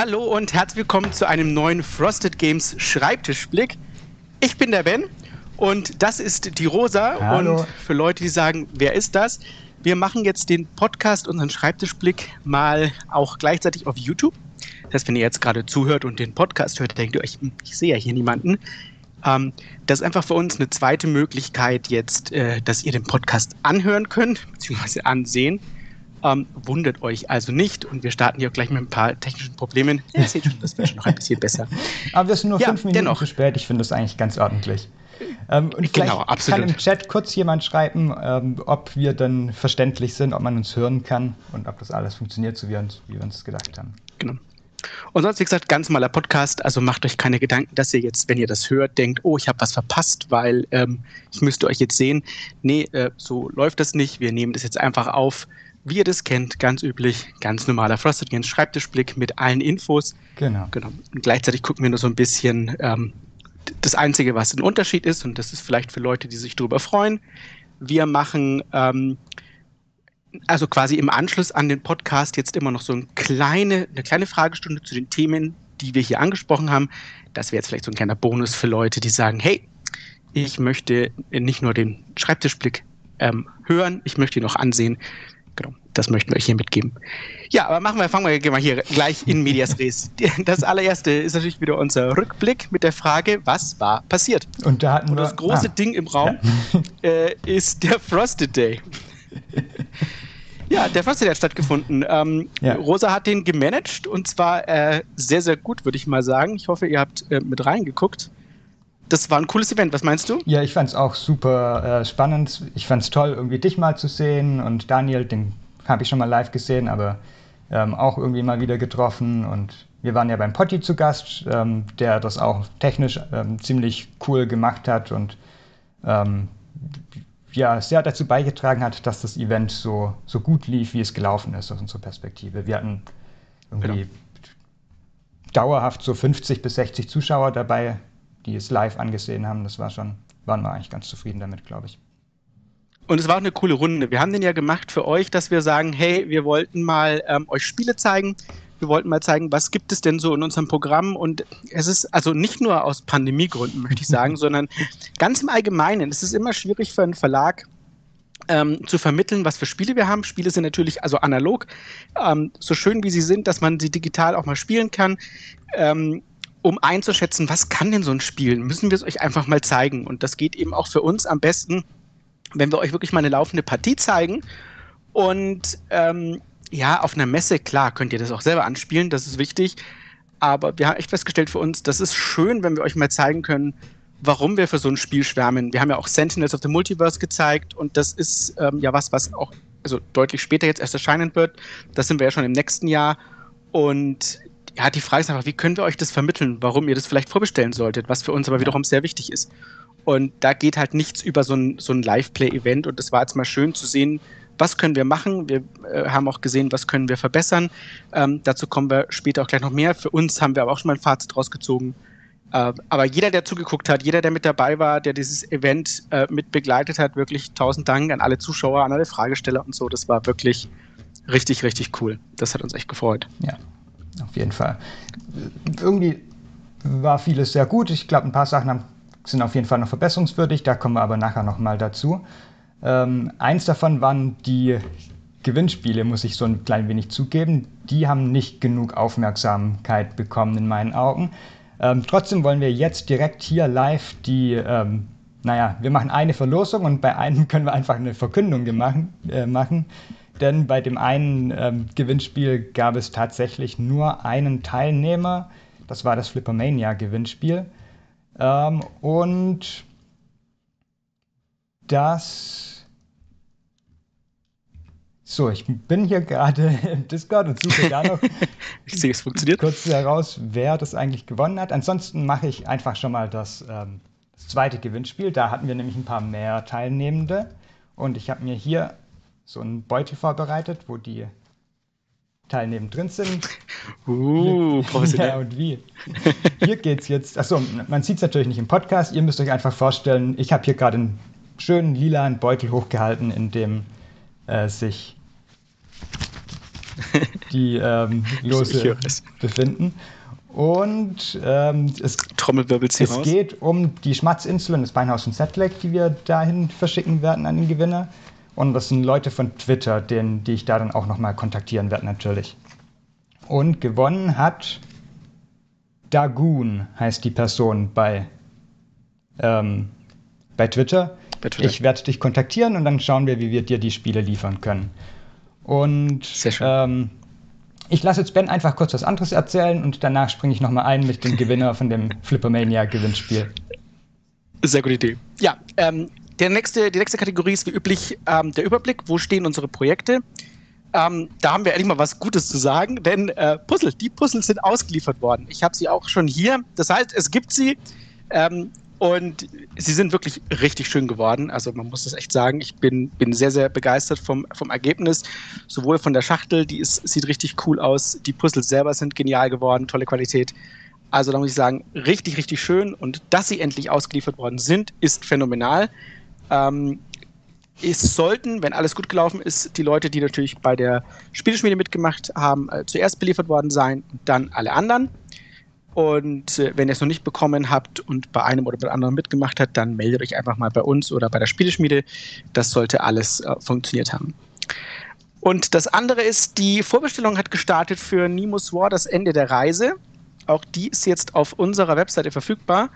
Hallo und herzlich willkommen zu einem neuen Frosted Games Schreibtischblick. Ich bin der Ben und das ist die Rosa. Hallo. Und für Leute, die sagen, wer ist das? Wir machen jetzt den Podcast, unseren Schreibtischblick, mal auch gleichzeitig auf YouTube. Das heißt, wenn ihr jetzt gerade zuhört und den Podcast hört, denkt ihr euch, hm, ich sehe ja hier niemanden. Ähm, das ist einfach für uns eine zweite Möglichkeit jetzt, äh, dass ihr den Podcast anhören könnt, beziehungsweise ansehen. Ähm, wundert euch also nicht und wir starten hier gleich mit ein paar technischen Problemen. Ihr seht schon, das wird schon noch ein bisschen besser. Aber wir sind nur Ja, fünf Minuten dennoch. zu spät. Ich finde das eigentlich ganz ordentlich. Ähm, und vielleicht Genau, absolut. kann im Chat kurz jemand schreiben, ähm, ob wir dann verständlich sind, ob man uns hören kann und ob das alles funktioniert, so wie, uns, wie wir uns gedacht haben. Genau. Und sonst, wie gesagt, ganz normaler Podcast. Also macht euch keine Gedanken, dass ihr jetzt, wenn ihr das hört, denkt, oh, ich habe was verpasst, weil ähm, ich müsste euch jetzt sehen. Nee, äh, so läuft das nicht. Wir nehmen das jetzt einfach auf, wie ihr das kennt, ganz üblich, ganz normaler Frosted Games Schreibtischblick mit allen Infos. Genau. Genau. Und gleichzeitig gucken wir nur so ein bisschen ähm, das Einzige, was ein Unterschied ist, und das ist vielleicht für Leute, die sich darüber freuen. Wir machen ähm, also quasi im Anschluss an den Podcast jetzt immer noch so eine kleine, eine kleine Fragestunde zu den Themen, die wir hier angesprochen haben. Das wäre jetzt vielleicht so ein kleiner Bonus für Leute, die sagen, hey, ich möchte nicht nur den Schreibtischblick ähm, hören, ich möchte ihn noch ansehen. Genau, das möchten wir euch hier mitgeben. Ja, aber machen wir, fangen wir gehen wir hier gleich in Medias Res. Das allererste ist natürlich wieder unser Rückblick mit der Frage, was war passiert? Und da hatten Und wir. das große ah, Ding im Raum äh, ist der Frosted Day. ja, der Frosted Day hat stattgefunden. Ähm, Ja. Rosa hat den gemanagt und zwar äh, sehr, sehr gut, würde ich mal sagen. Ich hoffe, ihr habt äh, mit reingeguckt. Das war ein cooles Event. Was meinst du? Ja, ich fand es auch super äh, spannend. Ich fand es toll, irgendwie dich mal zu sehen und Daniel, den habe ich schon mal live gesehen, aber ähm, auch irgendwie mal wieder getroffen. Und wir waren ja beim Potti zu Gast, ähm, der das auch technisch ähm, ziemlich cool gemacht hat und ähm, ja, sehr dazu beigetragen hat, dass das Event so, so gut lief, wie es gelaufen ist aus unserer Perspektive. Wir hatten irgendwie Genau. dauerhaft so 50 bis 60 Zuschauer dabei, die es live angesehen haben. Das war schon, waren wir eigentlich ganz zufrieden damit, glaube ich. Und es war auch eine coole Runde. Wir haben den ja gemacht für euch, dass wir sagen, hey, wir wollten mal ähm, euch Spiele zeigen. Wir wollten mal zeigen, was gibt es denn so in unserem Programm. Und es ist also nicht nur aus Pandemiegründen, möchte ich sagen, sondern ganz im Allgemeinen. Es ist immer schwierig für einen Verlag, ähm, zu vermitteln, was für Spiele wir haben. Spiele sind natürlich also analog, ähm, so schön wie sie sind, dass man sie digital auch mal spielen kann. Ähm, um einzuschätzen, was kann denn so ein Spiel, müssen wir es euch einfach mal zeigen. Und das geht eben auch für uns am besten, wenn wir euch wirklich mal eine laufende Partie zeigen. Und ähm, ja, auf einer Messe, klar, könnt ihr das auch selber anspielen, das ist wichtig. Aber wir haben echt festgestellt für uns, das ist schön, wenn wir euch mal zeigen können, warum wir für so ein Spiel schwärmen. Wir haben ja auch Sentinels of the Multiverse gezeigt und das ist ähm, ja was, was auch also deutlich später jetzt erst erscheinen wird. Das sind wir ja schon im nächsten Jahr. Und ja, die Frage ist einfach, wie können wir euch das vermitteln, warum ihr das vielleicht vorbestellen solltet, was für uns aber wiederum sehr wichtig ist. Und da geht halt nichts über so ein, so ein Live-Play-Event. Und das war jetzt mal schön zu sehen, was können wir machen. Wir äh, haben auch gesehen, was können wir verbessern. Ähm, dazu kommen wir später auch gleich noch mehr. Für uns haben wir aber auch schon mal ein Fazit rausgezogen. Äh, aber jeder, der zugeguckt hat, jeder, der mit dabei war, der dieses Event äh, mit begleitet hat, wirklich tausend Dank an alle Zuschauer, an alle Fragesteller und so. Das war wirklich richtig, richtig cool. Das hat uns echt gefreut. Ja, auf jeden Fall. Irgendwie war vieles sehr gut. Ich glaube, ein paar Sachen haben, sind auf jeden Fall noch verbesserungswürdig. Da kommen wir aber nachher nochmal dazu. Ähm, eins davon waren die Gewinnspiele, muss ich so ein klein wenig zugeben. Die haben nicht genug Aufmerksamkeit bekommen in meinen Augen. Ähm, trotzdem wollen wir jetzt direkt hier live die, ähm, naja, wir machen eine Verlosung und bei einem können wir einfach eine Verkündung gemachen, äh, machen. Denn bei dem einen ähm, Gewinnspiel gab es tatsächlich nur einen Teilnehmer. Das war das Flippermania-Gewinnspiel. Ähm, und das. So, ich bin hier gerade im Discord und suche da noch Ich sehe, es funktioniert. kurz heraus, wer das eigentlich gewonnen hat. Ansonsten mache ich einfach schon mal das, ähm, das zweite Gewinnspiel. Da hatten wir nämlich ein paar mehr Teilnehmende. Und ich habe mir hier so einen Beutel vorbereitet, wo die Teilnehmer drin sind. Uh, Ja, professionell. und wie? Hier geht's jetzt. Achso, man sieht es natürlich nicht im Podcast. Ihr müsst euch einfach vorstellen, ich habe hier gerade einen schönen lilanen Beutel hochgehalten, in dem äh, sich die ähm, Lose befinden. Und ähm, es, es geht um die Schmatzinsel und das Beinhaus von Setlake, die wir dahin verschicken werden an den Gewinner. Und das sind Leute von Twitter, den, die ich da dann auch nochmal kontaktieren werde, natürlich. Und gewonnen hat Dagoon, heißt die Person bei, ähm, bei Twitter. Bei Twitter. Ich werde dich kontaktieren und dann schauen wir, wie wir dir die Spiele liefern können. Und Sehr schön. Ähm, ich lasse jetzt Ben einfach kurz was anderes erzählen und danach springe ich nochmal ein mit dem Gewinner von dem Flippermania-Gewinnspiel. Sehr gute Idee. Ja, ähm, der nächste, die nächste Kategorie ist wie üblich ähm, der Überblick. Wo stehen unsere Projekte? Ähm, da haben wir endlich mal was Gutes zu sagen, denn äh, Puzzle, die Puzzles sind ausgeliefert worden. Ich habe sie auch schon hier. Das heißt, es gibt sie. Ähm, und sie sind wirklich richtig schön geworden. Also man muss das echt sagen. Ich bin, bin sehr, sehr begeistert vom, vom Ergebnis. Sowohl von der Schachtel, die ist, sieht richtig cool aus. Die Puzzles selber sind genial geworden, tolle Qualität. Also da muss ich sagen, richtig, richtig schön. Und dass sie endlich ausgeliefert worden sind, ist phänomenal. Ähm, es sollten, wenn alles gut gelaufen ist, die Leute, die natürlich bei der Spieleschmiede mitgemacht haben, äh, zuerst beliefert worden sein und dann alle anderen. Und äh, wenn ihr es noch nicht bekommen habt und bei einem oder bei anderen mitgemacht habt, dann meldet euch einfach mal bei uns oder bei der Spieleschmiede. Das sollte alles äh, funktioniert haben. Und das andere ist, die Vorbestellung hat gestartet für Nemo's War, das Ende der Reise. Auch die ist jetzt auf unserer Webseite verfügbar.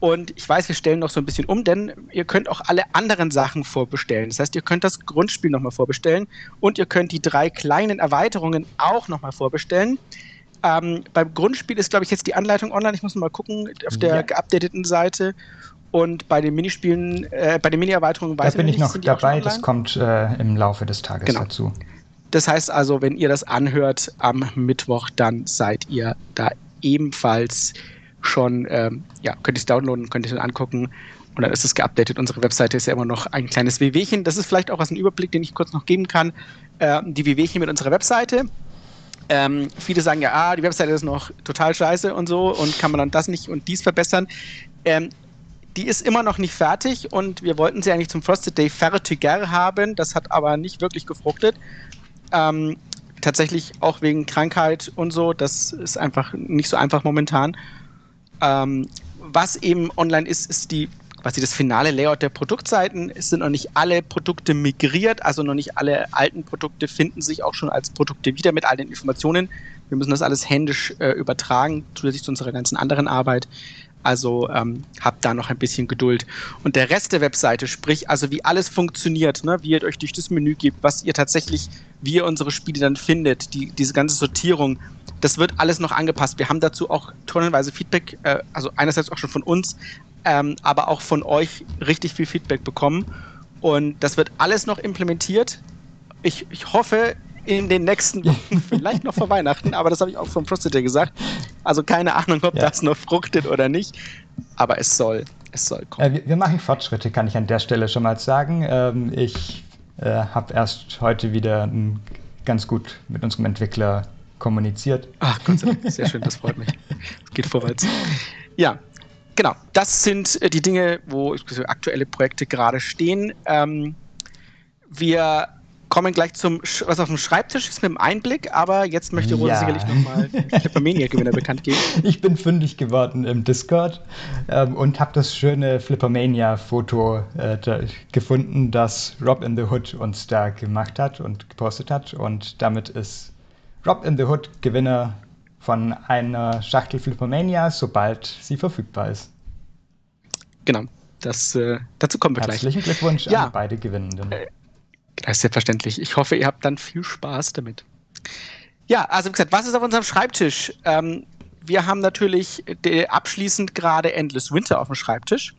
Und ich weiß, wir stellen noch so ein bisschen um, denn ihr könnt auch alle anderen Sachen vorbestellen. Das heißt, ihr könnt das Grundspiel nochmal vorbestellen und ihr könnt die drei kleinen Erweiterungen auch nochmal vorbestellen. Ähm, beim Grundspiel ist, glaube ich, jetzt die Anleitung online. Ich muss mal gucken auf der ja. geupdateten Seite. Und bei den Minispielen, äh, bei den Mini-Erweiterungen weiß da bin ich noch dabei. Das kommt äh, im Laufe des Tages genau. dazu. Das heißt also, wenn ihr das anhört am Mittwoch, dann seid ihr da ebenfalls schon, ähm, ja, könnt ihr es downloaden, könnt ihr es angucken und dann ist es geupdatet. Unsere Webseite ist ja immer noch ein kleines WWchen. Das ist vielleicht auch was ein Überblick, den ich kurz noch geben kann. Äh, die WWchen mit unserer Webseite. Ähm, viele sagen ja, ah, die Webseite ist noch total scheiße und so und kann man dann das nicht und dies verbessern. Ähm, die ist immer noch nicht fertig und wir wollten sie eigentlich zum Frosted Day fertiger haben. Das hat aber nicht wirklich gefruchtet. Ähm, tatsächlich auch wegen Krankheit und so. Das ist einfach nicht so einfach momentan. Ähm, was eben online ist, ist die quasi das finale Layout der Produktseiten. Es sind noch nicht alle Produkte migriert, also noch nicht alle alten Produkte finden sich auch schon als Produkte wieder mit all den Informationen. Wir müssen das alles händisch äh, übertragen, zusätzlich zu unserer ganzen anderen Arbeit. Also ähm, habt da noch ein bisschen Geduld. Und der Rest der Webseite, sprich also wie alles funktioniert, ne, wie ihr euch durch das Menü gebt, was ihr tatsächlich, wie ihr unsere Spiele dann findet, die, diese ganze Sortierung, das wird alles noch angepasst. Wir haben dazu auch tonnenweise Feedback, äh, also einerseits auch schon von uns, ähm, aber auch von euch richtig viel Feedback bekommen. Und das wird alles noch implementiert. Ich, ich hoffe, in den nächsten Wochen, vielleicht noch vor Weihnachten, aber das habe ich auch vom Prostiter gesagt. Also keine Ahnung, ob ja. das noch fruchtet oder nicht, aber es soll, es soll kommen. Äh, wir, machen Fortschritte, kann ich an der Stelle schon mal sagen. Ähm, ich äh, habe erst heute wieder ganz gut mit unserem Entwickler kommuniziert. Ach Gott sei Dank, sehr schön, das freut mich. Es geht vorwärts. Ja, genau, das sind äh, die Dinge, wo aktuelle Projekte gerade stehen. Ähm, wir kommen gleich zum, was auf dem Schreibtisch ist mit dem Einblick, aber jetzt möchte Rosa ja. sicherlich nochmal den Flippermania-Gewinner bekannt geben. Ich bin fündig geworden im Discord ähm, und habe das schöne Flippermania-Foto äh, da gefunden, das Rob in the Hood uns da gemacht hat und gepostet hat. Und damit ist Rob in the Hood Gewinner von einer Schachtel Flippermania, sobald sie verfügbar ist. Genau, das, äh, dazu kommen wir Herzlichen gleich. Herzlichen Glückwunsch ja. an beide Gewinnenden. Äh, das ist selbstverständlich. Ich hoffe, ihr habt dann viel Spaß damit. Ja, also wie gesagt, was ist auf unserem Schreibtisch? Ähm, wir haben natürlich abschließend gerade Endless Winter auf dem Schreibtisch.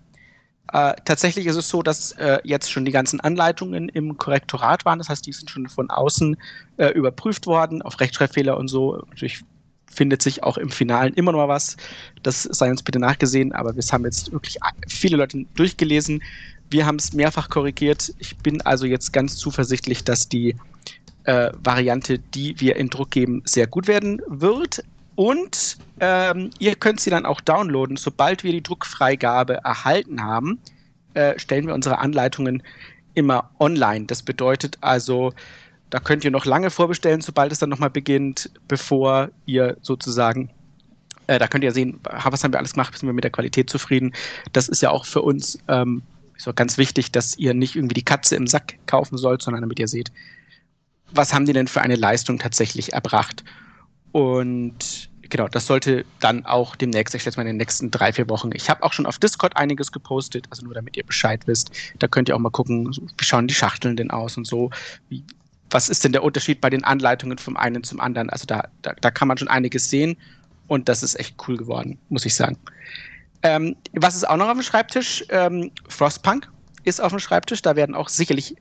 Äh, tatsächlich ist es so, dass äh, jetzt schon die ganzen Anleitungen im Korrektorat waren. Das heißt, die sind schon von außen äh, überprüft worden auf Rechtschreibfehler und so. Natürlich findet sich auch im Finalen immer noch was. Das sei uns bitte nachgesehen, aber wir haben jetzt wirklich viele Leute durchgelesen. Wir haben es mehrfach korrigiert. Ich bin also jetzt ganz zuversichtlich, dass die äh, Variante, die wir in Druck geben, sehr gut werden wird. Und ähm, ihr könnt sie dann auch downloaden. Sobald wir die Druckfreigabe erhalten haben, äh, stellen wir unsere Anleitungen immer online. Das bedeutet also, da könnt ihr noch lange vorbestellen, sobald es dann nochmal beginnt, bevor ihr sozusagen äh, da könnt ihr sehen, was haben wir alles gemacht, sind wir mit der Qualität zufrieden. Das ist ja auch für uns ähm, so ganz wichtig, dass ihr nicht irgendwie die Katze im Sack kaufen sollt, sondern damit ihr seht, was haben die denn für eine Leistung tatsächlich erbracht. Und genau, das sollte dann auch demnächst, ich schätze mal in den nächsten drei, vier Wochen. Ich habe auch schon auf Discord einiges gepostet, also nur damit ihr Bescheid wisst. Da könnt ihr auch mal gucken, wie schauen die Schachteln denn aus und so. Wie, was ist denn der Unterschied bei den Anleitungen vom einen zum anderen? Also da, da, da kann man schon einiges sehen und das ist echt cool geworden, muss ich sagen. Ähm, was ist auch noch auf dem Schreibtisch? Ähm, Frostpunk ist auf dem Schreibtisch. Da werden auch sicherlich,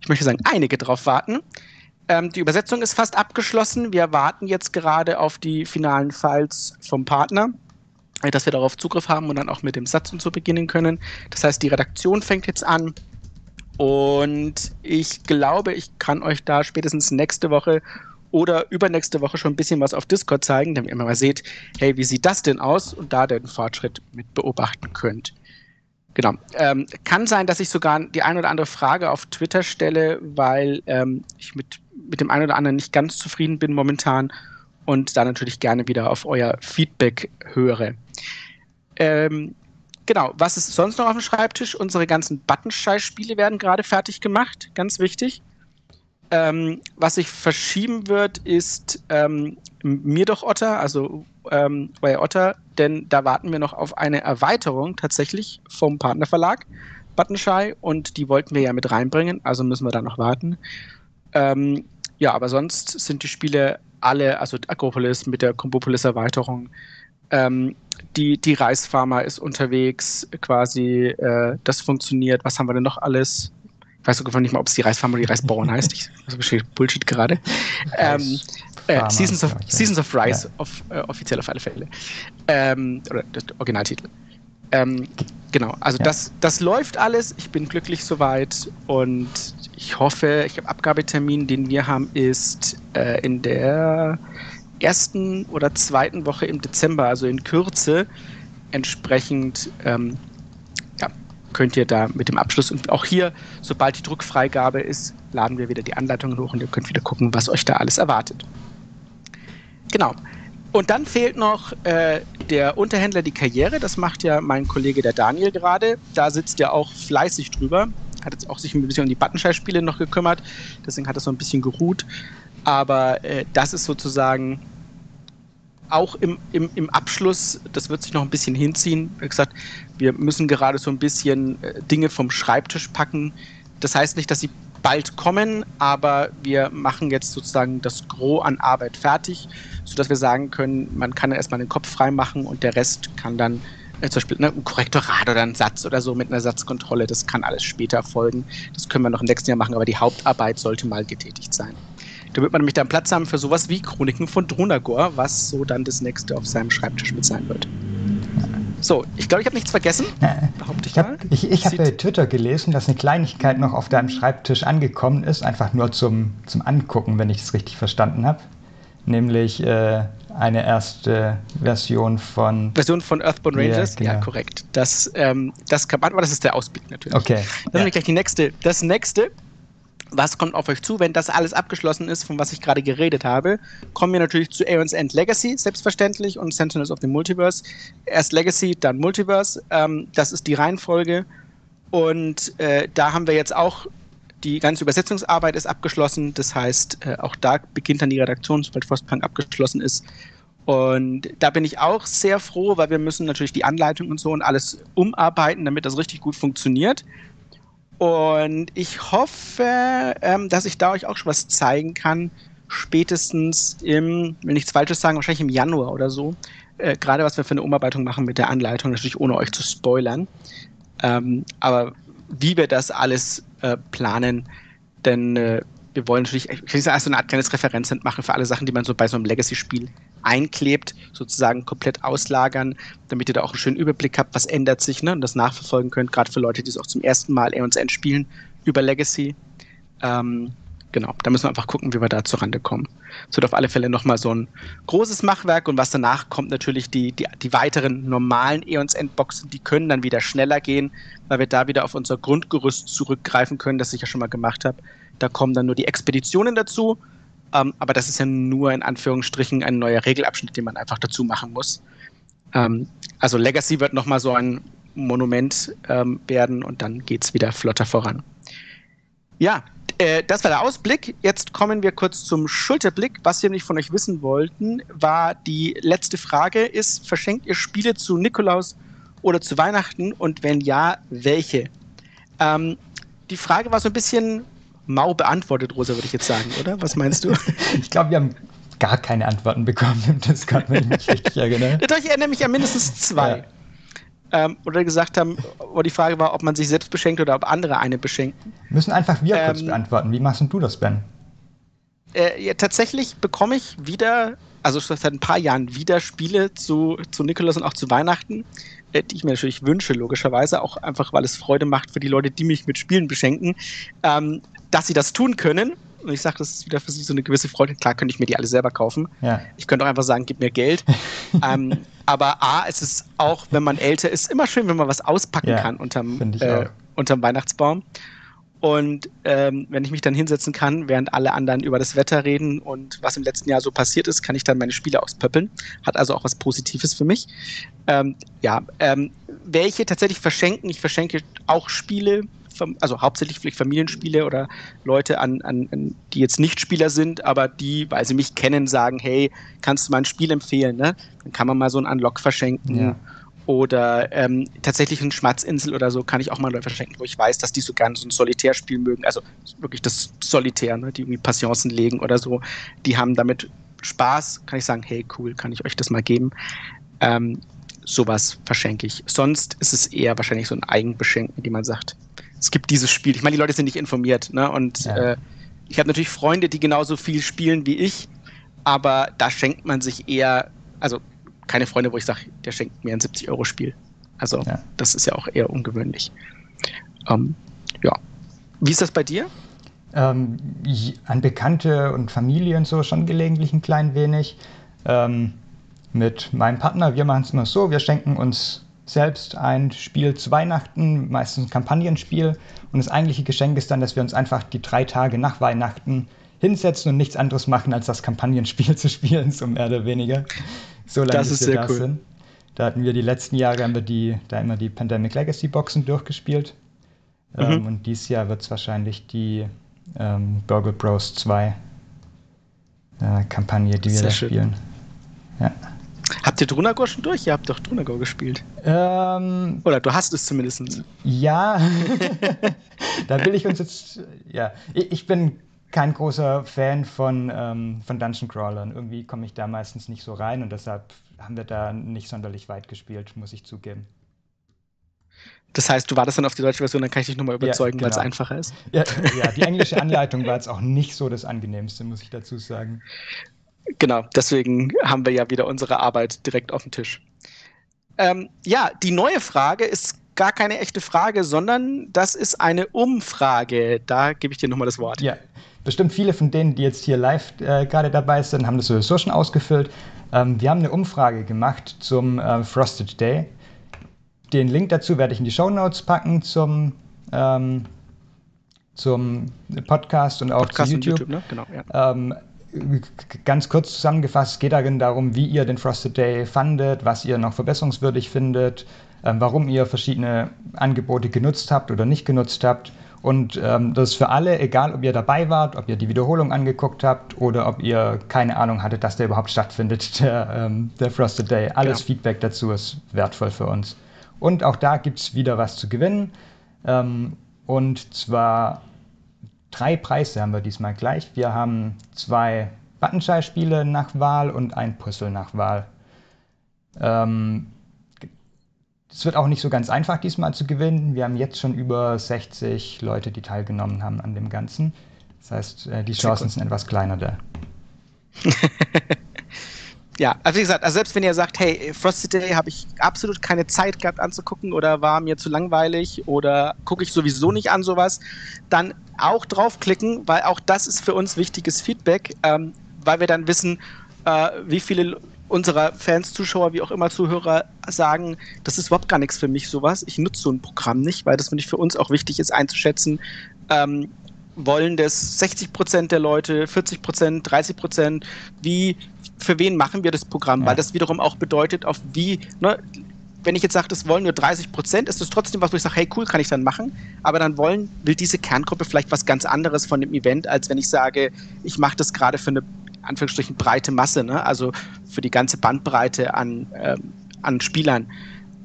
ich möchte sagen, einige drauf warten. Ähm, die Übersetzung ist fast abgeschlossen. Wir warten jetzt gerade auf die finalen Files vom Partner, äh, dass wir darauf Zugriff haben und dann auch mit dem Satz und so beginnen können. Das heißt, die Redaktion fängt jetzt an. Und ich glaube, ich kann euch da spätestens nächste Woche oder übernächste Woche schon ein bisschen was auf Discord zeigen, damit ihr mal seht, hey, wie sieht das denn aus und da den Fortschritt mit beobachten könnt. Genau. Ähm, kann sein, dass ich sogar die ein oder andere Frage auf Twitter stelle, weil ähm, ich mit, mit dem einen oder anderen nicht ganz zufrieden bin momentan und da natürlich gerne wieder auf euer Feedback höre. Ähm, genau, was ist sonst noch auf dem Schreibtisch? Unsere ganzen Buttonscheiß-Spiele werden gerade fertig gemacht, ganz wichtig. Ähm, was sich verschieben wird, ist ähm, mir doch Otter, also ähm, Way Otter, denn da warten wir noch auf eine Erweiterung tatsächlich vom Partnerverlag Buttonshy und die wollten wir ja mit reinbringen, also müssen wir da noch warten. Ähm, ja, aber sonst sind die Spiele alle, also Agropolis mit der Combopolis Erweiterung, ähm, die, die Reisfarmer ist unterwegs, quasi, äh, das funktioniert. Was haben wir denn noch alles? Ich weiß sogar nicht mal, ob es die Reisfarm oder die Reisbauern heißt. Ich das Bullshit gerade. Ähm, äh, Seasons, of, Seasons of Rice, ja. auf, äh, offiziell auf alle Fälle. Ähm, oder der Originaltitel. Ähm, genau, also ja. das, das läuft alles. Ich bin glücklich soweit und ich hoffe, ich habe Abgabetermin, den wir haben, ist äh, in der ersten oder zweiten Woche im Dezember, also in Kürze. Entsprechend ähm, könnt ihr da mit dem Abschluss und auch hier, sobald die Druckfreigabe ist, laden wir wieder die Anleitungen hoch und ihr könnt wieder gucken, was euch da alles erwartet. Genau. Und dann fehlt noch äh, der Unterhändler die Karriere. Das macht ja mein Kollege der Daniel gerade. Da sitzt er auch fleißig drüber. Hat jetzt auch sich ein bisschen um die Buttonschei-Spiele noch gekümmert. Deswegen hat er so ein bisschen geruht. Aber äh, das ist sozusagen auch im, im, im Abschluss, das wird sich noch ein bisschen hinziehen. Wie gesagt, wir müssen gerade so ein bisschen äh, Dinge vom Schreibtisch packen. Das heißt nicht, dass sie bald kommen, aber wir machen jetzt sozusagen das Gros an Arbeit fertig, sodass wir sagen können, man kann erstmal den Kopf frei machen und der Rest kann dann äh, zum Beispiel ne, ein Korrektorat oder ein Satz oder so mit einer Satzkontrolle, das kann alles später folgen. Das können wir noch im nächsten Jahr machen, aber die Hauptarbeit sollte mal getätigt sein. Da wird man nämlich dann Platz haben für sowas wie Chroniken von Drunagor, was so dann das nächste auf seinem Schreibtisch mit sein wird. So, ich glaube, ich habe nichts vergessen. Behaupte ich, ich habe ich, hab bei Twitter gelesen, dass eine Kleinigkeit noch auf deinem Schreibtisch angekommen ist, einfach nur zum, zum Angucken, wenn ich es richtig verstanden habe. Nämlich äh, eine erste Version von. Version von Earthbound Rangers? Ja, genau. ja korrekt. Das, ähm, das kann man, aber das ist der Ausblick natürlich. Okay. Dann ja. gleich die nächste. Das nächste was kommt auf euch zu, wenn das alles abgeschlossen ist, von was ich gerade geredet habe? Kommen wir natürlich zu Aeon's End Legacy, selbstverständlich, und Sentinels of the Multiverse. Erst Legacy, dann Multiverse. Ähm, das ist die Reihenfolge. Und äh, da haben wir jetzt auch die ganze Übersetzungsarbeit ist abgeschlossen. Das heißt, äh, auch da beginnt dann die Redaktion, sobald Frostpunk abgeschlossen ist. Und da bin ich auch sehr froh, weil wir müssen natürlich die Anleitung und so und alles umarbeiten, damit das richtig gut funktioniert. Und ich hoffe, ähm, dass ich da euch auch schon was zeigen kann. Spätestens im, will nichts Falsches sagen, wahrscheinlich im Januar oder so. Äh, Gerade was wir für eine Umarbeitung machen mit der Anleitung, natürlich ohne euch zu spoilern. Ähm, aber wie wir das alles äh, planen, denn äh, wir wollen natürlich, ich will sagen, so eine Art kleines Referenzcent machen für alle Sachen, die man so bei so einem Legacy-Spiel einklebt, sozusagen komplett auslagern, damit ihr da auch einen schönen Überblick habt, was ändert sich ne, und das nachverfolgen könnt, gerade für Leute, die es auch zum ersten Mal End spielen, über Legacy. Ähm, genau, da müssen wir einfach gucken, wie wir da zurande kommen. Es wird auf alle Fälle nochmal so ein großes Machwerk und was danach kommt, natürlich die, die, die weiteren normalen Aeons Endboxen, die können dann wieder schneller gehen, weil wir da wieder auf unser Grundgerüst zurückgreifen können, das ich ja schon mal gemacht habe Da kommen dann nur die Expeditionen dazu. Ähm, aber das ist ja nur in Anführungsstrichen ein neuer Regelabschnitt, den man einfach dazu machen muss. Ähm, also Legacy wird nochmal so ein Monument ähm, werden und dann geht es wieder flotter voran. Ja, äh, das war der Ausblick. Jetzt kommen wir kurz zum Schulterblick. Was wir nicht von euch wissen wollten, war die letzte Frage: Ist, verschenkt ihr Spiele zu Nikolaus oder zu Weihnachten? Und wenn ja, welche? Ähm, die Frage war so ein bisschen mau beantwortet, Rosa, würde ich jetzt sagen, oder? Was meinst du? ich glaube, wir haben gar keine Antworten bekommen im Discord, wenn ich mich richtig erinnere. Doch, ich erinnere mich an mindestens zwei. Ja. Ähm, oder gesagt haben, wo die Frage war, ob man sich selbst beschenkt oder ob andere eine beschenken. Müssen einfach wir ähm, kurz beantworten. Wie machst du das, Ben? Äh, ja, tatsächlich bekomme ich wieder, also seit ein paar Jahren wieder Spiele zu, zu Nikolaus und auch zu Weihnachten, äh, die ich mir natürlich wünsche, logischerweise, auch einfach, weil es Freude macht für die Leute, die mich mit Spielen beschenken, ähm, dass sie das tun können. Und ich sage, das ist wieder für sie so eine gewisse Freude. Klar könnte ich mir die alle selber kaufen. Ja. Ich könnte auch einfach sagen, gib mir Geld. ähm, aber A, es ist auch, wenn man älter ist, immer schön, wenn man was auspacken ja, kann unterm, äh, unterm Weihnachtsbaum. Und ähm, wenn ich mich dann hinsetzen kann, während alle anderen über das Wetter reden und was im letzten Jahr so passiert ist, kann ich dann meine Spiele auspöppeln. Hat also auch was Positives für mich. Ähm, ja, ähm, welche tatsächlich verschenken. Ich verschenke auch Spiele, also hauptsächlich vielleicht Familienspiele oder Leute an, an, die jetzt nicht Spieler sind, aber die, weil sie mich kennen, sagen, hey, kannst du mal ein Spiel empfehlen? Ne? Dann kann man mal so ein Unlock verschenken. Ja. Oder ähm, tatsächlich ein Schmatzinsel oder so kann ich auch mal Leute verschenken, wo ich weiß, dass die so gerne so ein Solitärspiel mögen. Also wirklich das Solitär, ne? die irgendwie Passionsen legen oder so. Die haben damit Spaß. Kann ich sagen, hey, cool, kann ich euch das mal geben. Ähm, sowas verschenke ich. Sonst ist es eher wahrscheinlich so ein Eigenbeschenken, die man sagt, es gibt dieses Spiel. Ich meine, die Leute sind nicht informiert, ne? Und ja. äh, ich habe natürlich Freunde, die genauso viel spielen wie ich, aber da schenkt man sich eher, also keine Freunde, wo ich sage, der schenkt mir ein 70-Euro-Spiel. Also ja. das ist ja auch eher ungewöhnlich. Ähm, ja. Wie ist das bei dir? Ähm, an Bekannte und Familie und so schon gelegentlich ein klein wenig. Ähm, mit meinem Partner, wir machen es immer so, wir schenken uns selbst ein Spiel zu Weihnachten, meistens ein Kampagnenspiel. Und das eigentliche Geschenk ist dann, dass wir uns einfach die drei Tage nach Weihnachten hinsetzen und nichts anderes machen, als das Kampagnenspiel zu spielen, so mehr oder weniger. So lange, das ist wir da cool. sind. Da hatten wir die letzten Jahre haben wir die, da immer die Pandemic Legacy Boxen durchgespielt. Mhm. Ähm, und dieses Jahr wird es wahrscheinlich die ähm, Burgle Bros 2 äh, Kampagne, die wir Sehr da schön. spielen. Ja. Habt ihr Drunagor schon durch? Ihr habt doch Drunagor gespielt. Ähm, Oder du hast es zumindest. Ja, da will ich uns jetzt. Ja, ich bin kein großer Fan von, ähm, von Dungeon Crawlern. Irgendwie komme ich da meistens nicht so rein und deshalb haben wir da nicht sonderlich weit gespielt, muss ich zugeben. Das heißt, du wartest dann auf die deutsche Version, dann kann ich dich nochmal überzeugen, ja, genau. weil es einfacher ist. Ja, ja, die englische Anleitung war jetzt auch nicht so das angenehmste, muss ich dazu sagen. Genau, deswegen haben wir ja wieder unsere Arbeit direkt auf dem Tisch. Ähm, ja, die neue Frage ist gar keine echte Frage, sondern das ist eine Umfrage. Da gebe ich dir nochmal das Wort. Ja, bestimmt viele von denen, die jetzt hier live äh, gerade dabei sind, haben das sowieso schon ausgefüllt. Ähm, wir haben eine Umfrage gemacht zum äh, Frosted Day. Den Link dazu werde ich in die Show Notes packen zum, ähm, zum Podcast und auch Podcast zu YouTube. YouTube ne? genau, ja. ähm, ganz kurz zusammengefasst, es geht darin darum, wie ihr den Frosted Day fandet, was ihr noch verbesserungswürdig findet, ähm, warum ihr verschiedene Angebote genutzt habt oder nicht genutzt habt. Und ähm, das ist für alle, egal ob ihr dabei wart, ob ihr die Wiederholung angeguckt habt oder ob ihr keine Ahnung hattet, dass der überhaupt stattfindet, der, ähm, der Frosted Day. Alles genau. Feedback dazu ist wertvoll für uns. Und auch da gibt es wieder was zu gewinnen. Ähm, und zwar drei Preise haben wir diesmal gleich. Wir haben zwei Buttonschei-Spiele nach Wahl und ein Puzzle nach Wahl. Ähm, es wird auch nicht so ganz einfach diesmal zu gewinnen. Wir haben jetzt schon über 60 Leute, die teilgenommen haben an dem Ganzen. Das heißt, äh, die Chancen sind etwas kleiner da. ja, also wie gesagt, also selbst wenn ihr sagt, hey, Frosted Day habe ich absolut keine Zeit gehabt anzugucken oder war mir zu langweilig oder gucke ich sowieso nicht an sowas, dann auch draufklicken, weil auch das ist für uns wichtiges Feedback, ähm, weil wir dann wissen, äh, wie viele unserer Fans, Zuschauer, wie auch immer Zuhörer sagen, das ist überhaupt gar nichts für mich sowas. Ich nutze so ein Programm nicht, weil das finde ich für uns auch wichtig ist einzuschätzen, ähm, wollen das 60 Prozent der Leute, 40 Prozent, 30 Prozent? Wie, für wen machen wir das Programm? Ja. Weil das wiederum auch bedeutet, auf wie, ne, wenn ich jetzt sage, das wollen nur 30 Prozent, ist das trotzdem was, wo ich sage, hey cool, kann ich dann machen. Aber dann wollen, will diese Kerngruppe vielleicht was ganz anderes von dem Event, als wenn ich sage, ich mache das gerade für eine Anführungsstrichen breite Masse, ne? also für die ganze Bandbreite an, ähm, an Spielern.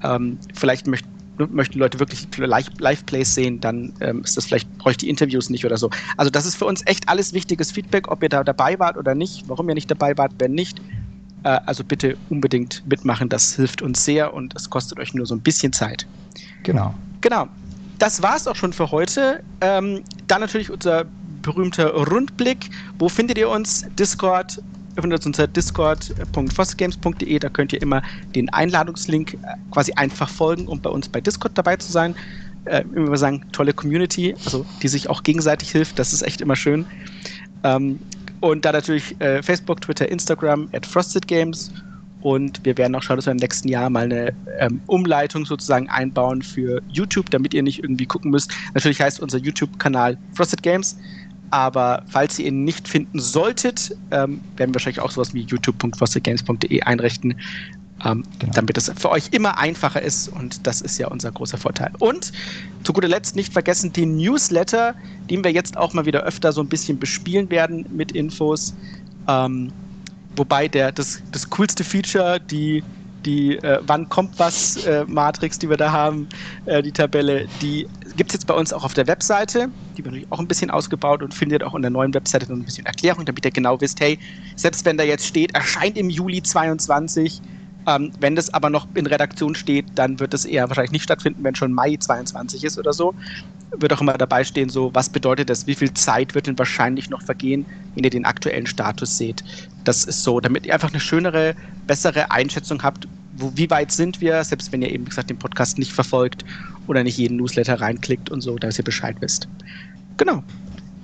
Ähm, vielleicht möchten möchten Leute wirklich Live-Plays sehen, dann ähm, ist das vielleicht, brauche ich die Interviews nicht oder so. Also das ist für uns echt alles wichtiges Feedback, ob ihr da dabei wart oder nicht, warum ihr nicht dabei wart, wenn nicht. Äh, also bitte unbedingt mitmachen, das hilft uns sehr und es kostet euch nur so ein bisschen Zeit. Genau. Genau. Das war es auch schon für heute. Ähm, dann natürlich unser berühmter Rundblick. Wo findet ihr uns? Discord, öffnet uns unter discord.fostergames.de. Da könnt ihr immer den Einladungslink äh, quasi einfach folgen, um bei uns bei Discord dabei zu sein. Äh, immer sagen, tolle Community, also die sich auch gegenseitig hilft. Das ist echt immer schön. Ähm, und da natürlich äh, Facebook, Twitter, Instagram at Frosted Games. Und wir werden auch schauen, dass wir im nächsten Jahr mal eine ähm, Umleitung sozusagen einbauen für YouTube, damit ihr nicht irgendwie gucken müsst. Natürlich heißt unser YouTube-Kanal Frosted Games. Aber falls ihr ihn nicht finden solltet, ähm, werden wir wahrscheinlich auch sowas wie youtube.frostedgames.de einrichten, ähm, genau. damit es für euch immer einfacher ist. Und das ist ja unser großer Vorteil. Und zu guter Letzt nicht vergessen den Newsletter, den wir jetzt auch mal wieder öfter so ein bisschen bespielen werden mit Infos. Ähm, wobei der, das, das coolste Feature, die die äh, Wann kommt was äh, Matrix, die wir da haben, äh, die Tabelle, die gibt es jetzt bei uns auch auf der Webseite. Die wird natürlich auch ein bisschen ausgebaut und findet auch in der neuen Webseite noch ein bisschen Erklärung, damit ihr genau wisst, hey, selbst wenn da jetzt steht, erscheint im Juli 22, ähm, wenn das aber noch in Redaktion steht, dann wird es eher wahrscheinlich nicht stattfinden, wenn schon Mai 22 ist oder so. Wird auch immer dabei stehen, so, was bedeutet das? Wie viel Zeit wird denn wahrscheinlich noch vergehen, wenn ihr den aktuellen Status seht? Das ist so, damit ihr einfach eine schönere, bessere Einschätzung habt, wo, wie weit sind wir, selbst wenn ihr eben, wie gesagt, den Podcast nicht verfolgt oder nicht jeden Newsletter reinklickt und so, dass ihr Bescheid wisst. Genau.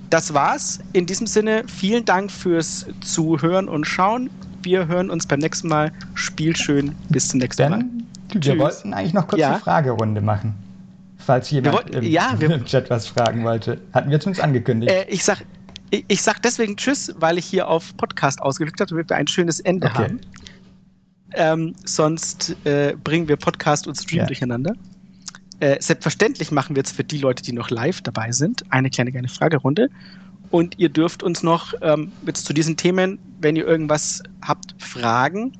Das war's. In diesem Sinne, vielen Dank fürs Zuhören und Schauen. Wir hören uns beim nächsten Mal. Spiel schön. Bis zum nächsten Mal. Ben, wir Tschüss. wollten eigentlich noch kurz ja? eine Fragerunde machen. Falls jemand wollten, im, ja, wir, im, Chat was fragen wollte. Hatten wir zumindest angekündigt. Äh, ich sag, ich, ich sag deswegen Tschüss, weil ich hier auf Podcast ausgeklickt habe, damit wir ein schönes Ende okay. haben. Ähm, sonst äh, bringen wir Podcast und Stream ja. durcheinander. Äh, selbstverständlich machen wir jetzt für die Leute, die noch live dabei sind, eine kleine, kleine Fragerunde. Und ihr dürft uns noch ähm, jetzt zu diesen Themen, wenn ihr irgendwas habt, fragen.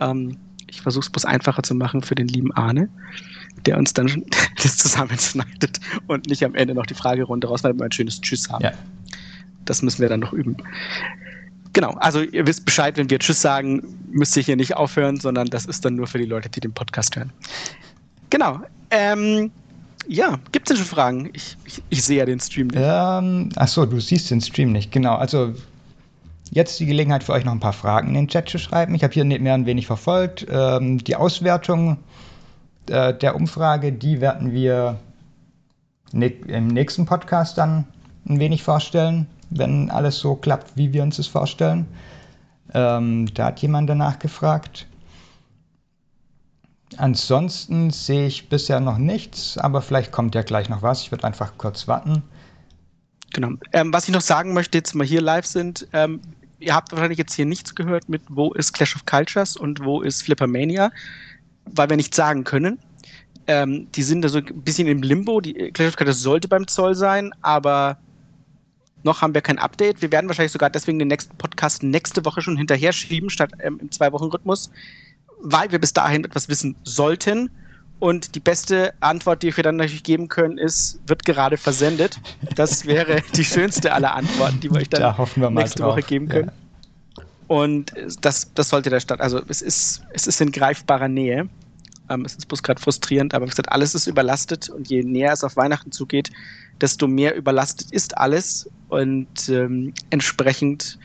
Ähm, ich versuche es bloß einfacher zu machen für den lieben Arne, der uns dann das zusammenschneidet und nicht am Ende noch die Fragerunde raus, weil wir ein schönes Tschüss haben. Ja. Das müssen wir dann noch üben. Genau, also ihr wisst Bescheid, wenn wir Tschüss sagen, müsst ihr hier nicht aufhören, sondern das ist dann nur für die Leute, die den Podcast hören. Genau. Ähm, ja, gibt es denn schon Fragen? Ich, ich, ich, sehe ja den Stream nicht. Ähm, achso, du siehst den Stream nicht, genau. Also jetzt die Gelegenheit für euch noch ein paar Fragen in den Chat zu schreiben. Ich habe hier mehr ein wenig verfolgt. Ähm, die Auswertung äh, der Umfrage, die werden wir ne im nächsten Podcast dann ein wenig vorstellen wenn alles so klappt, wie wir uns es vorstellen. Ähm, da hat jemand danach gefragt. Ansonsten sehe ich bisher noch nichts, aber vielleicht kommt ja gleich noch was. Ich würde einfach kurz warten. Genau. Ähm, was ich noch sagen möchte, jetzt mal hier live sind, ähm, ihr habt wahrscheinlich jetzt hier nichts gehört mit, wo ist Clash of Cultures und wo ist Flippermania, weil wir nichts sagen können. Ähm, die sind da so ein bisschen im Limbo. Die Clash of Cultures sollte beim Zoll sein, aber noch haben wir kein Update. Wir werden wahrscheinlich sogar deswegen den nächsten Podcast nächste Woche schon hinterher schieben, statt ähm, im Zwei-Wochen-Rhythmus, weil wir bis dahin etwas wissen sollten. Und die beste Antwort, die wir dann natürlich geben können, ist, wird gerade versendet. Das wäre die schönste aller Antworten, die wir euch dann da nächste drauf. Woche geben können. Ja. Und das, das sollte der Stadt, also es ist, es ist in greifbarer Nähe. Ähm, es ist bloß gerade frustrierend, aber wie gesagt, alles ist überlastet und je näher es auf Weihnachten zugeht, desto mehr überlastet ist alles und ähm, entsprechend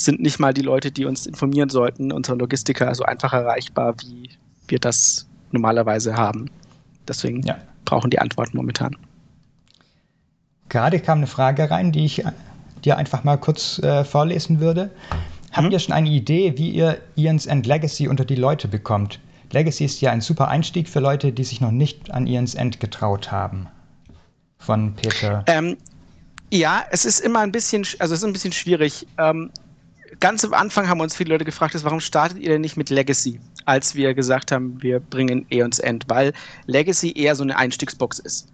sind nicht mal die Leute, die uns informieren sollten, unsere Logistiker, so einfach erreichbar, wie wir das normalerweise haben. Deswegen ja. brauchen die Antworten momentan. Gerade kam eine Frage rein, die ich dir einfach mal kurz äh, vorlesen würde. Habt mhm. ihr schon eine Idee, wie ihr Ian's End Legacy unter die Leute bekommt? Legacy ist ja ein super Einstieg für Leute, die sich noch nicht an Ian's End getraut haben von Peter? Ähm, Ja, es ist immer ein bisschen, also es ist ein bisschen schwierig. Ähm, ganz am Anfang haben uns viele Leute gefragt, warum startet ihr denn nicht mit Legacy, als wir gesagt haben, wir bringen Aeons End, weil Legacy eher so eine Einstiegsbox ist.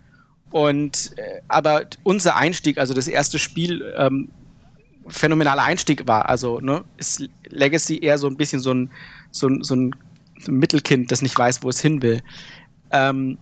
Und äh, aber unser Einstieg, also das erste Spiel, ähm, phänomenaler Einstieg war. Also ne, ist Legacy eher so ein bisschen so ein, so ein, so ein Mittelkind, das nicht weiß, wo es hin will. Ähm,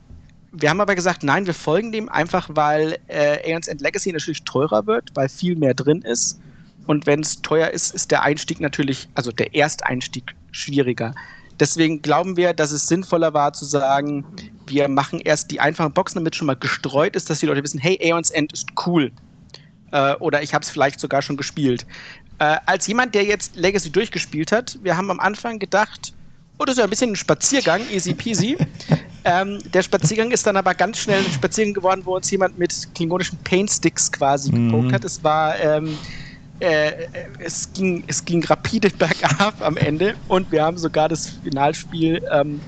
wir haben aber gesagt, nein, wir folgen dem einfach, weil äh, Aeons End Legacy natürlich teurer wird, weil viel mehr drin ist. Und wenn es teuer ist, ist der Einstieg natürlich, also der Ersteinstieg schwieriger. Deswegen glauben wir, dass es sinnvoller war zu sagen, wir machen erst die einfachen Boxen, damit schon mal gestreut ist, dass die Leute wissen, hey, Aeons End ist cool. Äh, oder ich habe es vielleicht sogar schon gespielt. Äh, als jemand, der jetzt Legacy durchgespielt hat, wir haben am Anfang gedacht, Oh, das ist ja ein bisschen ein Spaziergang, easy peasy. ähm, der Spaziergang ist dann aber ganz schnell ein Spaziergang geworden, wo uns jemand mit klingonischen Paintsticks quasi mhm. gepokt hat. Es war, ähm, äh, es, ging, es ging rapide bergab am Ende und wir haben sogar das Finalspiel ähm,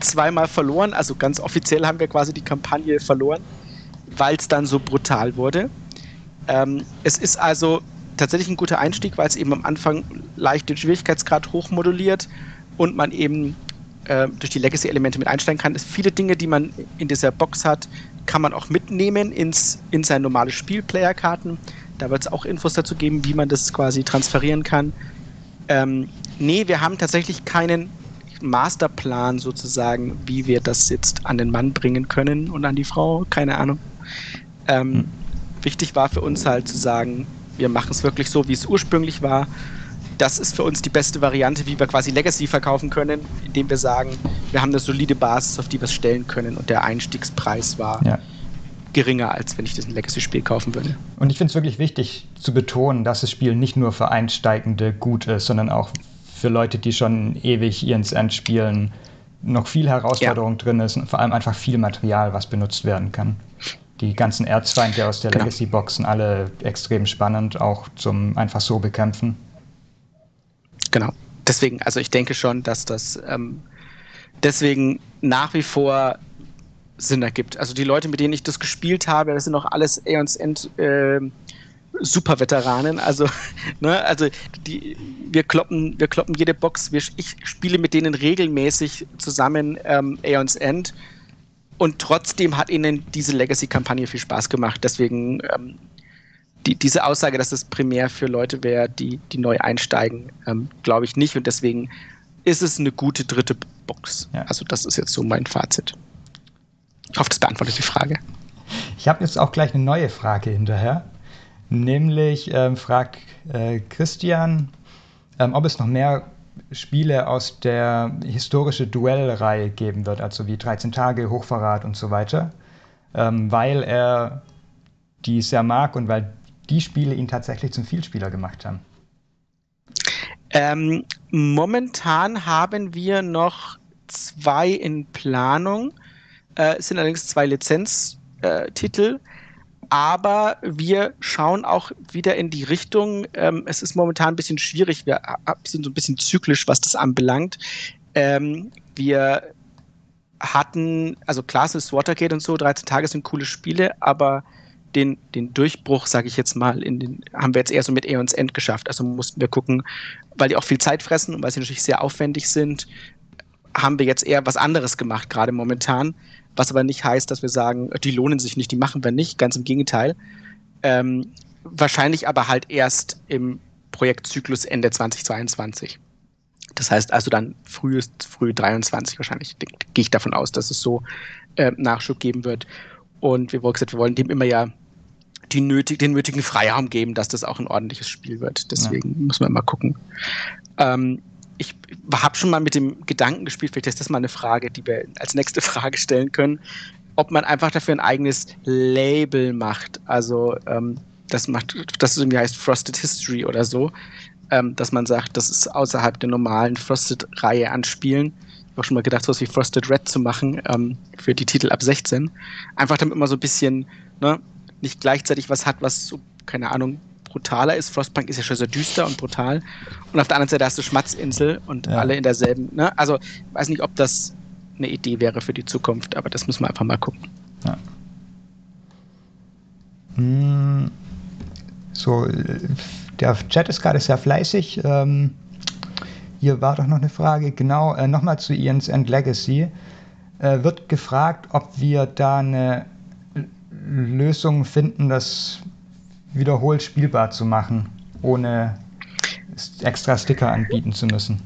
zweimal verloren. Also ganz offiziell haben wir quasi die Kampagne verloren, weil es dann so brutal wurde. Ähm, es ist also tatsächlich ein guter Einstieg, weil es eben am Anfang leicht den Schwierigkeitsgrad hochmoduliert und man eben äh, durch die Legacy-Elemente mit einsteigen kann. Es viele Dinge, die man in dieser Box hat, kann man auch mitnehmen ins, in sein normales Spiel, Player-Karten. Da wird es auch Infos dazu geben, wie man das quasi transferieren kann. Ähm, nee, wir haben tatsächlich keinen Masterplan sozusagen, wie wir das jetzt an den Mann bringen können und an die Frau, keine Ahnung. Ähm, hm. Wichtig war für uns halt zu sagen, wir machen es wirklich so, wie es ursprünglich war das ist für uns die beste Variante, wie wir quasi Legacy verkaufen können, indem wir sagen, wir haben eine solide Basis, auf die wir es stellen können und der Einstiegspreis war ja. Geringer, als wenn ich das ein Legacy-Spiel kaufen würde. Und ich finde es wirklich wichtig zu betonen, dass das Spiel nicht nur für Einsteigende gut ist, sondern auch für Leute, die schon ewig ins End spielen, noch viel Herausforderung ja. drin ist und vor allem einfach viel Material, was benutzt werden kann. Die ganzen Erzfeinde aus der genau. Legacy-Boxen, alle extrem spannend, auch zum einfach so bekämpfen. Genau. Deswegen, also ich denke schon, dass das ähm, deswegen nach wie vor Sinn ergibt. Also die Leute, mit denen ich das gespielt habe, das sind auch alles Aeons End äh, Superveteranen. Also, ne, also die, wir kloppen, wir kloppen jede Box. Wir, ich spiele mit denen regelmäßig zusammen ähm, Aeons End. Und trotzdem hat ihnen diese Legacy-Kampagne viel Spaß gemacht. Deswegen ähm, die, diese Aussage, dass das primär für Leute wäre, die, die neu einsteigen, ähm, glaube ich nicht. Und deswegen ist es eine gute dritte Box. Ja. Also das ist jetzt so mein Fazit. Ich hoffe, das beantwortet die Frage. Ich habe jetzt auch gleich eine neue Frage hinterher. Nämlich ähm, fragt äh, Christian, ähm, ob es noch mehr Spiele aus der historische Duellreihe geben wird, also wie 13 Tage, Hochverrat und so weiter, ähm, weil er die sehr mag und weil die Spiele ihn tatsächlich zum Vielspieler gemacht haben? Ähm, momentan haben wir noch zwei in Planung. Äh, es sind allerdings zwei Lizenztitel. aber wir schauen auch wieder in die Richtung. Ähm, es ist momentan ein bisschen schwierig. Wir sind so ein bisschen zyklisch, was das anbelangt. Ähm, wir hatten, also klar, ist Watergate und so, 13 Tage sind coole Spiele, aber den, den Durchbruch, sage ich jetzt mal, den, haben wir jetzt eher so mit Aeons End geschafft. Also mussten wir gucken, weil die auch viel Zeit fressen und weil sie natürlich sehr aufwendig sind, haben wir jetzt eher was anderes gemacht, gerade momentan. Was aber nicht heißt, dass wir sagen, die lohnen sich nicht, die machen wir nicht. Ganz im Gegenteil. Ähm, wahrscheinlich aber halt erst im Projektzyklus Ende 2022. Das heißt also dann frühest, früh 23 wahrscheinlich, gehe ich davon aus, dass es so äh, Nachschub geben wird. Und wir wollen gesagt, wir wollen dem immer ja die nötig, den nötigen Freiraum geben, dass das auch ein ordentliches Spiel wird. Deswegen ja. muss man mal gucken. Ähm, ich habe schon mal mit dem Gedanken gespielt, vielleicht ist das mal eine Frage, die wir als nächste Frage stellen können, ob man einfach dafür ein eigenes Label macht. Also ähm, das macht, das irgendwie heißt Frosted History oder so, ähm, dass man sagt, das ist außerhalb der normalen Frosted-Reihe an Spielen. Ich habe auch schon mal gedacht, sowas wie Frosted Red zu machen ähm, für die Titel ab 16. Einfach damit man so ein bisschen ne, nicht gleichzeitig was hat, was so, keine Ahnung, brutaler ist. Frostpunk ist ja schon sehr düster und brutal. Und auf der anderen Seite hast du Schmatzinsel und ja. alle in derselben. Ne? Also, ich weiß nicht, ob das eine Idee wäre für die Zukunft, aber das müssen wir einfach mal gucken. Ja. Hm, So, der Chat ist gerade sehr fleißig. Ähm, hier war doch noch eine Frage. Genau, äh, nochmal zu Ian's End Legacy. Äh, wird gefragt, ob wir da eine Lösung finden, das wiederholt spielbar zu machen, ohne extra Sticker anbieten zu müssen.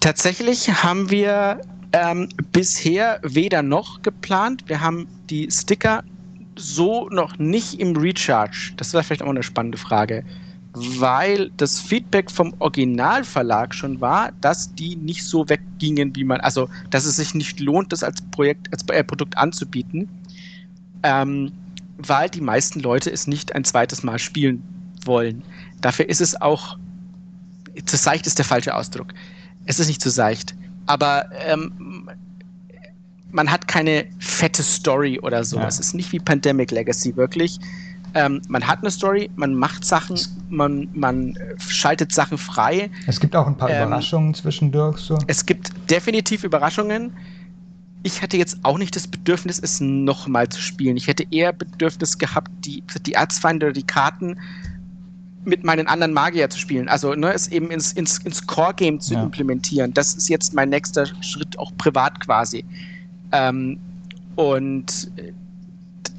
Tatsächlich haben wir ähm, bisher weder noch geplant. Wir haben die Sticker so noch nicht im Recharge. Das wäre vielleicht auch eine spannende Frage. Weil das Feedback vom Originalverlag schon war, dass die nicht so weggingen, wie man, also dass es sich nicht lohnt, das als Projekt, als äh, Produkt anzubieten. Ähm, weil die meisten Leute es nicht ein zweites Mal spielen wollen. Dafür ist es auch, zu seicht ist der falsche Ausdruck. Es ist nicht zu seicht. Aber ähm, man hat keine fette Story oder so. Ja. Es ist nicht wie Pandemic Legacy wirklich. Ähm, man hat eine Story, man macht Sachen, man, man schaltet Sachen frei. Es gibt auch ein paar ähm, Überraschungen zwischendurch. So. Es gibt definitiv Überraschungen. Ich hatte jetzt auch nicht das Bedürfnis, es nochmal zu spielen. Ich hätte eher Bedürfnis gehabt, die, die Erzfeinde oder die Karten mit meinen anderen Magier zu spielen. Also ne, es eben ins, ins, ins Core-Game zu ja. implementieren. Das ist jetzt mein nächster Schritt, auch privat quasi. Ähm, und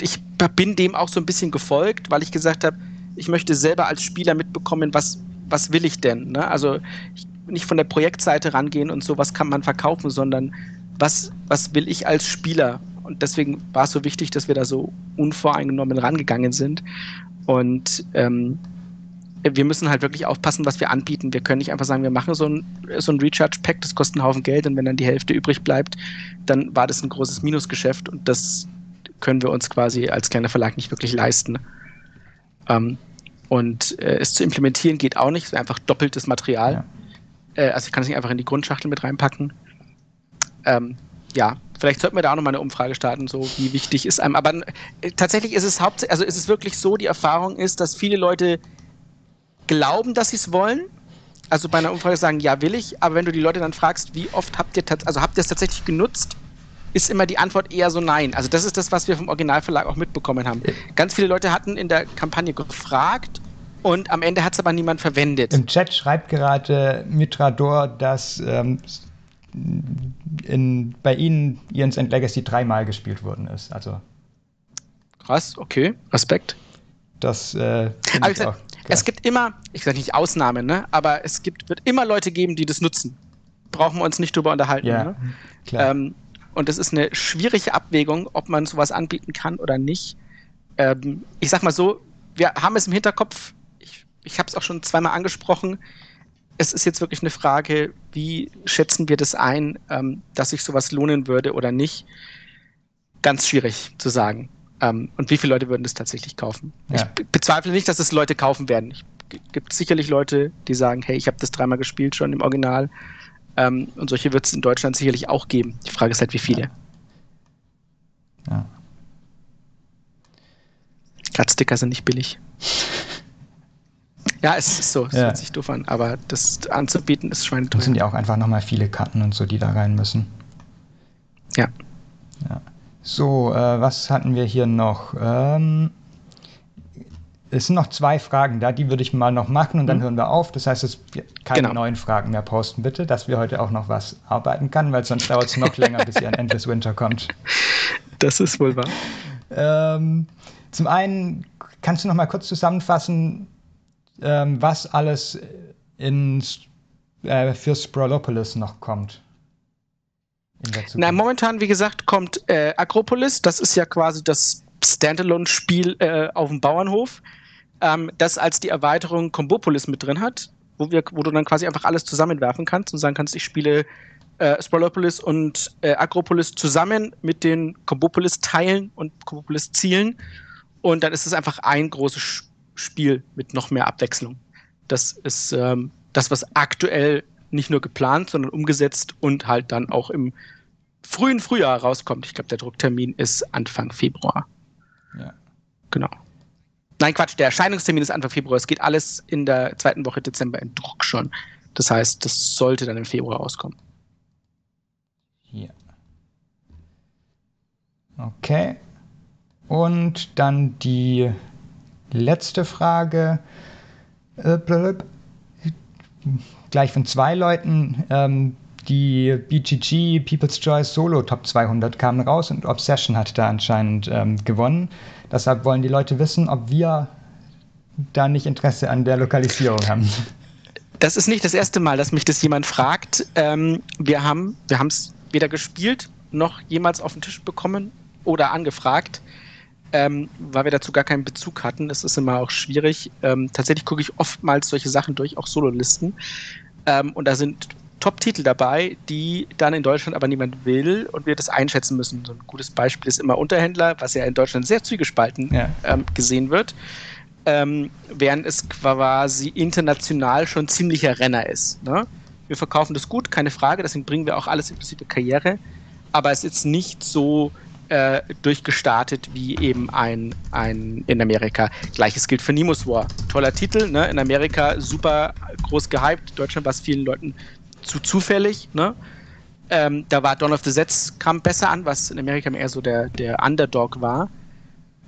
ich bin dem auch so ein bisschen gefolgt, weil ich gesagt habe, ich möchte selber als Spieler mitbekommen, was, was will ich denn? Ne? Also ich, nicht von der Projektseite rangehen und so, was kann man verkaufen, sondern was, was will ich als Spieler? Und deswegen war es so wichtig, dass wir da so unvoreingenommen rangegangen sind. Und ähm, wir müssen halt wirklich aufpassen, was wir anbieten. Wir können nicht einfach sagen, wir machen so ein, so ein Recharge-Pack, das kostet einen Haufen Geld und wenn dann die Hälfte übrig bleibt, dann war das ein großes Minusgeschäft und das können wir uns quasi als kleiner Verlag nicht wirklich leisten. Ähm, und äh, es zu implementieren geht auch nicht, es ist einfach doppeltes Material. Ja. Äh, also ich kann es nicht einfach in die Grundschachtel mit reinpacken. Ähm, ja, vielleicht sollten wir da auch nochmal eine Umfrage starten, so wie wichtig ist einem. Aber äh, tatsächlich ist es hauptsächlich, also ist es wirklich so, die Erfahrung ist, dass viele Leute glauben, dass sie es wollen. Also bei einer Umfrage sagen, ja, will ich, aber wenn du die Leute dann fragst, wie oft habt ihr, also habt ihr es tatsächlich genutzt, ist immer die Antwort eher so nein. Also das ist das, was wir vom Originalverlag auch mitbekommen haben. Ganz viele Leute hatten in der Kampagne gefragt und am Ende hat es aber niemand verwendet. Im Chat schreibt gerade Mitrador, dass ähm, in, bei Ihnen Ian's End Legacy dreimal gespielt worden ist. Also krass, okay, Respekt. Das äh, aber ich sag, es gibt immer, ich sage nicht Ausnahmen, ne? aber es gibt, wird immer Leute geben, die das nutzen. Brauchen wir uns nicht drüber unterhalten. Ja, ne? klar. Ähm, und es ist eine schwierige Abwägung, ob man sowas anbieten kann oder nicht. Ähm, ich sag mal so, wir haben es im Hinterkopf, ich, ich habe es auch schon zweimal angesprochen. Es ist jetzt wirklich eine Frage, wie schätzen wir das ein, ähm, dass sich sowas lohnen würde oder nicht. Ganz schwierig zu sagen. Ähm, und wie viele Leute würden das tatsächlich kaufen? Ja. Ich bezweifle nicht, dass es Leute kaufen werden. Es gibt sicherlich Leute, die sagen, hey, ich habe das dreimal gespielt schon im Original. Ähm, und solche wird es in Deutschland sicherlich auch geben. Die Frage ist halt, wie viele. Ja. ja. Sticker sind nicht billig. ja, es ist so. Es ja. hört sich doof an. Aber das anzubieten ist schweineteuer. Das sind ja auch einfach nochmal viele Karten und so, die da rein müssen. Ja. Ja. So, äh, was hatten wir hier noch? Ähm, es sind noch zwei Fragen da, die würde ich mal noch machen und dann mhm. hören wir auf. Das heißt, es keine genau. neuen Fragen mehr posten, bitte, dass wir heute auch noch was arbeiten können, weil sonst dauert es noch länger, bis hier ein Endless Winter kommt. Das ist wohl wahr. Ähm, zum einen, kannst du noch mal kurz zusammenfassen, ähm, was alles in, äh, für Sprolopolis noch kommt? Na, momentan, wie gesagt, kommt äh, Akropolis. Das ist ja quasi das Standalone-Spiel äh, auf dem Bauernhof, ähm, das als die Erweiterung Combopolis mit drin hat, wo, wir, wo du dann quasi einfach alles zusammenwerfen kannst und sagen kannst, ich spiele äh, Sprolopolis und äh, Akropolis zusammen mit den Combopolis-Teilen und Combopolis-Zielen. Und dann ist es einfach ein großes Spiel mit noch mehr Abwechslung. Das ist ähm, das, was aktuell nicht nur geplant, sondern umgesetzt und halt dann auch im frühen Frühjahr rauskommt. Ich glaube, der Drucktermin ist Anfang Februar. Ja. Genau. Nein, Quatsch, der Erscheinungstermin ist Anfang Februar. Es geht alles in der zweiten Woche Dezember in Druck schon. Das heißt, das sollte dann im Februar rauskommen. Hier. Okay. Und dann die letzte Frage. Äh, gleich von zwei Leuten. Ähm, die BGG People's Choice Solo Top 200 kamen raus und Obsession hat da anscheinend ähm, gewonnen. Deshalb wollen die Leute wissen, ob wir da nicht Interesse an der Lokalisierung haben. Das ist nicht das erste Mal, dass mich das jemand fragt. Ähm, wir haben wir es weder gespielt noch jemals auf den Tisch bekommen oder angefragt, ähm, weil wir dazu gar keinen Bezug hatten. Das ist immer auch schwierig. Ähm, tatsächlich gucke ich oftmals solche Sachen durch, auch Sololisten. Ähm, und da sind Top-Titel dabei, die dann in Deutschland aber niemand will und wir das einschätzen müssen. So ein gutes Beispiel ist immer Unterhändler, was ja in Deutschland sehr zwiegespalten ja. ähm, gesehen wird, ähm, während es quasi international schon ziemlicher Renner ist. Ne? Wir verkaufen das gut, keine Frage, deswegen bringen wir auch alles inklusive Karriere, aber es ist nicht so äh, durchgestartet wie eben ein, ein in Amerika. Gleiches gilt für Nemo's War. Toller Titel, ne? in Amerika super groß gehypt, Deutschland war es vielen Leuten zu zufällig. Ne? Ähm, da war Dawn of the Sets kam besser an, was in Amerika eher so der, der Underdog war.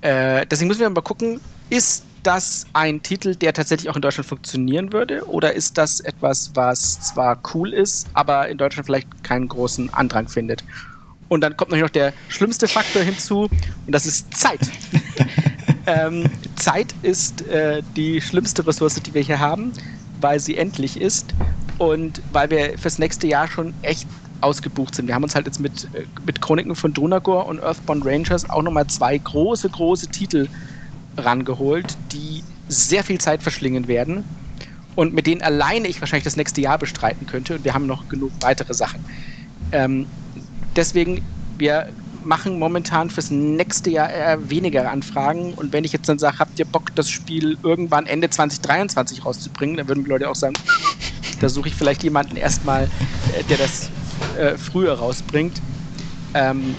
Äh, deswegen müssen wir mal gucken, ist das ein Titel, der tatsächlich auch in Deutschland funktionieren würde? Oder ist das etwas, was zwar cool ist, aber in Deutschland vielleicht keinen großen Andrang findet? Und dann kommt noch der schlimmste Faktor hinzu, und das ist Zeit. ähm, Zeit ist äh, die schlimmste Ressource, die wir hier haben, weil sie endlich ist und weil wir fürs nächste Jahr schon echt ausgebucht sind. Wir haben uns halt jetzt mit, äh, mit Chroniken von Drunagor und Earthbound Rangers auch nochmal zwei große, große Titel rangeholt, die sehr viel Zeit verschlingen werden und mit denen alleine ich wahrscheinlich das nächste Jahr bestreiten könnte. Und wir haben noch genug weitere Sachen. Ähm, deswegen, wir machen momentan fürs nächste Jahr eher weniger Anfragen. Und wenn ich jetzt dann sage, habt ihr Bock, das Spiel irgendwann Ende 2023 rauszubringen, dann würden die Leute auch sagen, da suche ich vielleicht jemanden erstmal, äh, der das äh, früher rausbringt. Ähm,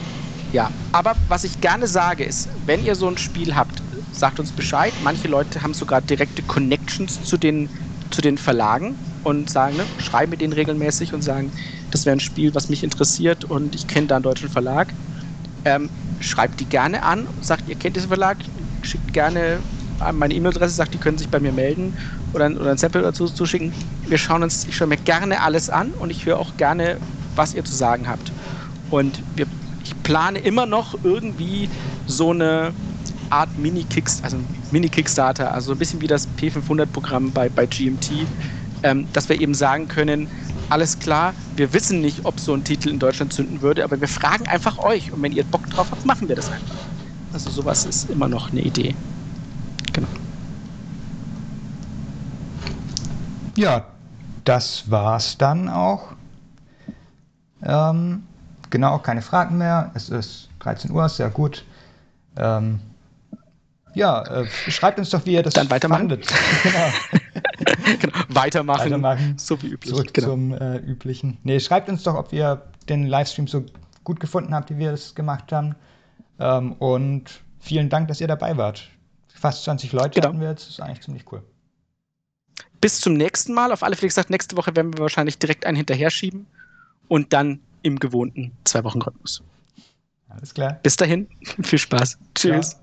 ja, aber was ich gerne sage ist, wenn ihr so ein Spiel habt, sagt uns Bescheid. Manche Leute haben sogar direkte Connections zu den, zu den Verlagen und sagen, ne, schreiben mit denen regelmäßig und sagen, das wäre ein Spiel, was mich interessiert und ich kenne da einen deutschen Verlag. Ähm, schreibt die gerne an, sagt, ihr kennt diesen Verlag, schickt gerne meine E-Mail-Adresse, sagt, die können sich bei mir melden oder, oder ein Sample dazu zuschicken. Wir schauen uns, ich schaue mir gerne alles an und ich höre auch gerne, was ihr zu sagen habt. Und wir, ich plane immer noch irgendwie so eine Art Mini-Kickstarter, also Mini-Kickstarter, also ein bisschen wie das P500-Programm bei, bei GMT, ähm, dass wir eben sagen können, alles klar, wir wissen nicht, ob so ein Titel in Deutschland zünden würde, aber wir fragen einfach euch und wenn ihr Bock drauf habt, machen wir das einfach. Also sowas ist immer noch eine Idee. Genau. Ja, das war's dann auch. Ähm, genau, keine Fragen mehr. Es ist 13 Uhr, sehr gut. Ähm, ja, äh, schreibt uns doch, wie ihr das Dann weitermachen. genau. genau. Weitermachen. Weitermachen. So wie üblich. Zurück genau. zum äh, üblichen. Nee, schreibt uns doch, ob ihr den Livestream so gut gefunden habt, wie wir es gemacht haben. Ähm, und vielen Dank, dass ihr dabei wart. Fast 20 Leute genau. hatten wir jetzt. Das ist eigentlich ziemlich cool. Bis zum nächsten Mal. Auf alle Fälle gesagt, nächste Woche werden wir wahrscheinlich direkt einen hinterher schieben und dann im gewohnten zwei Wochen Rhythmus. Alles klar. Bis dahin, viel Spaß. Tschüss. Ja.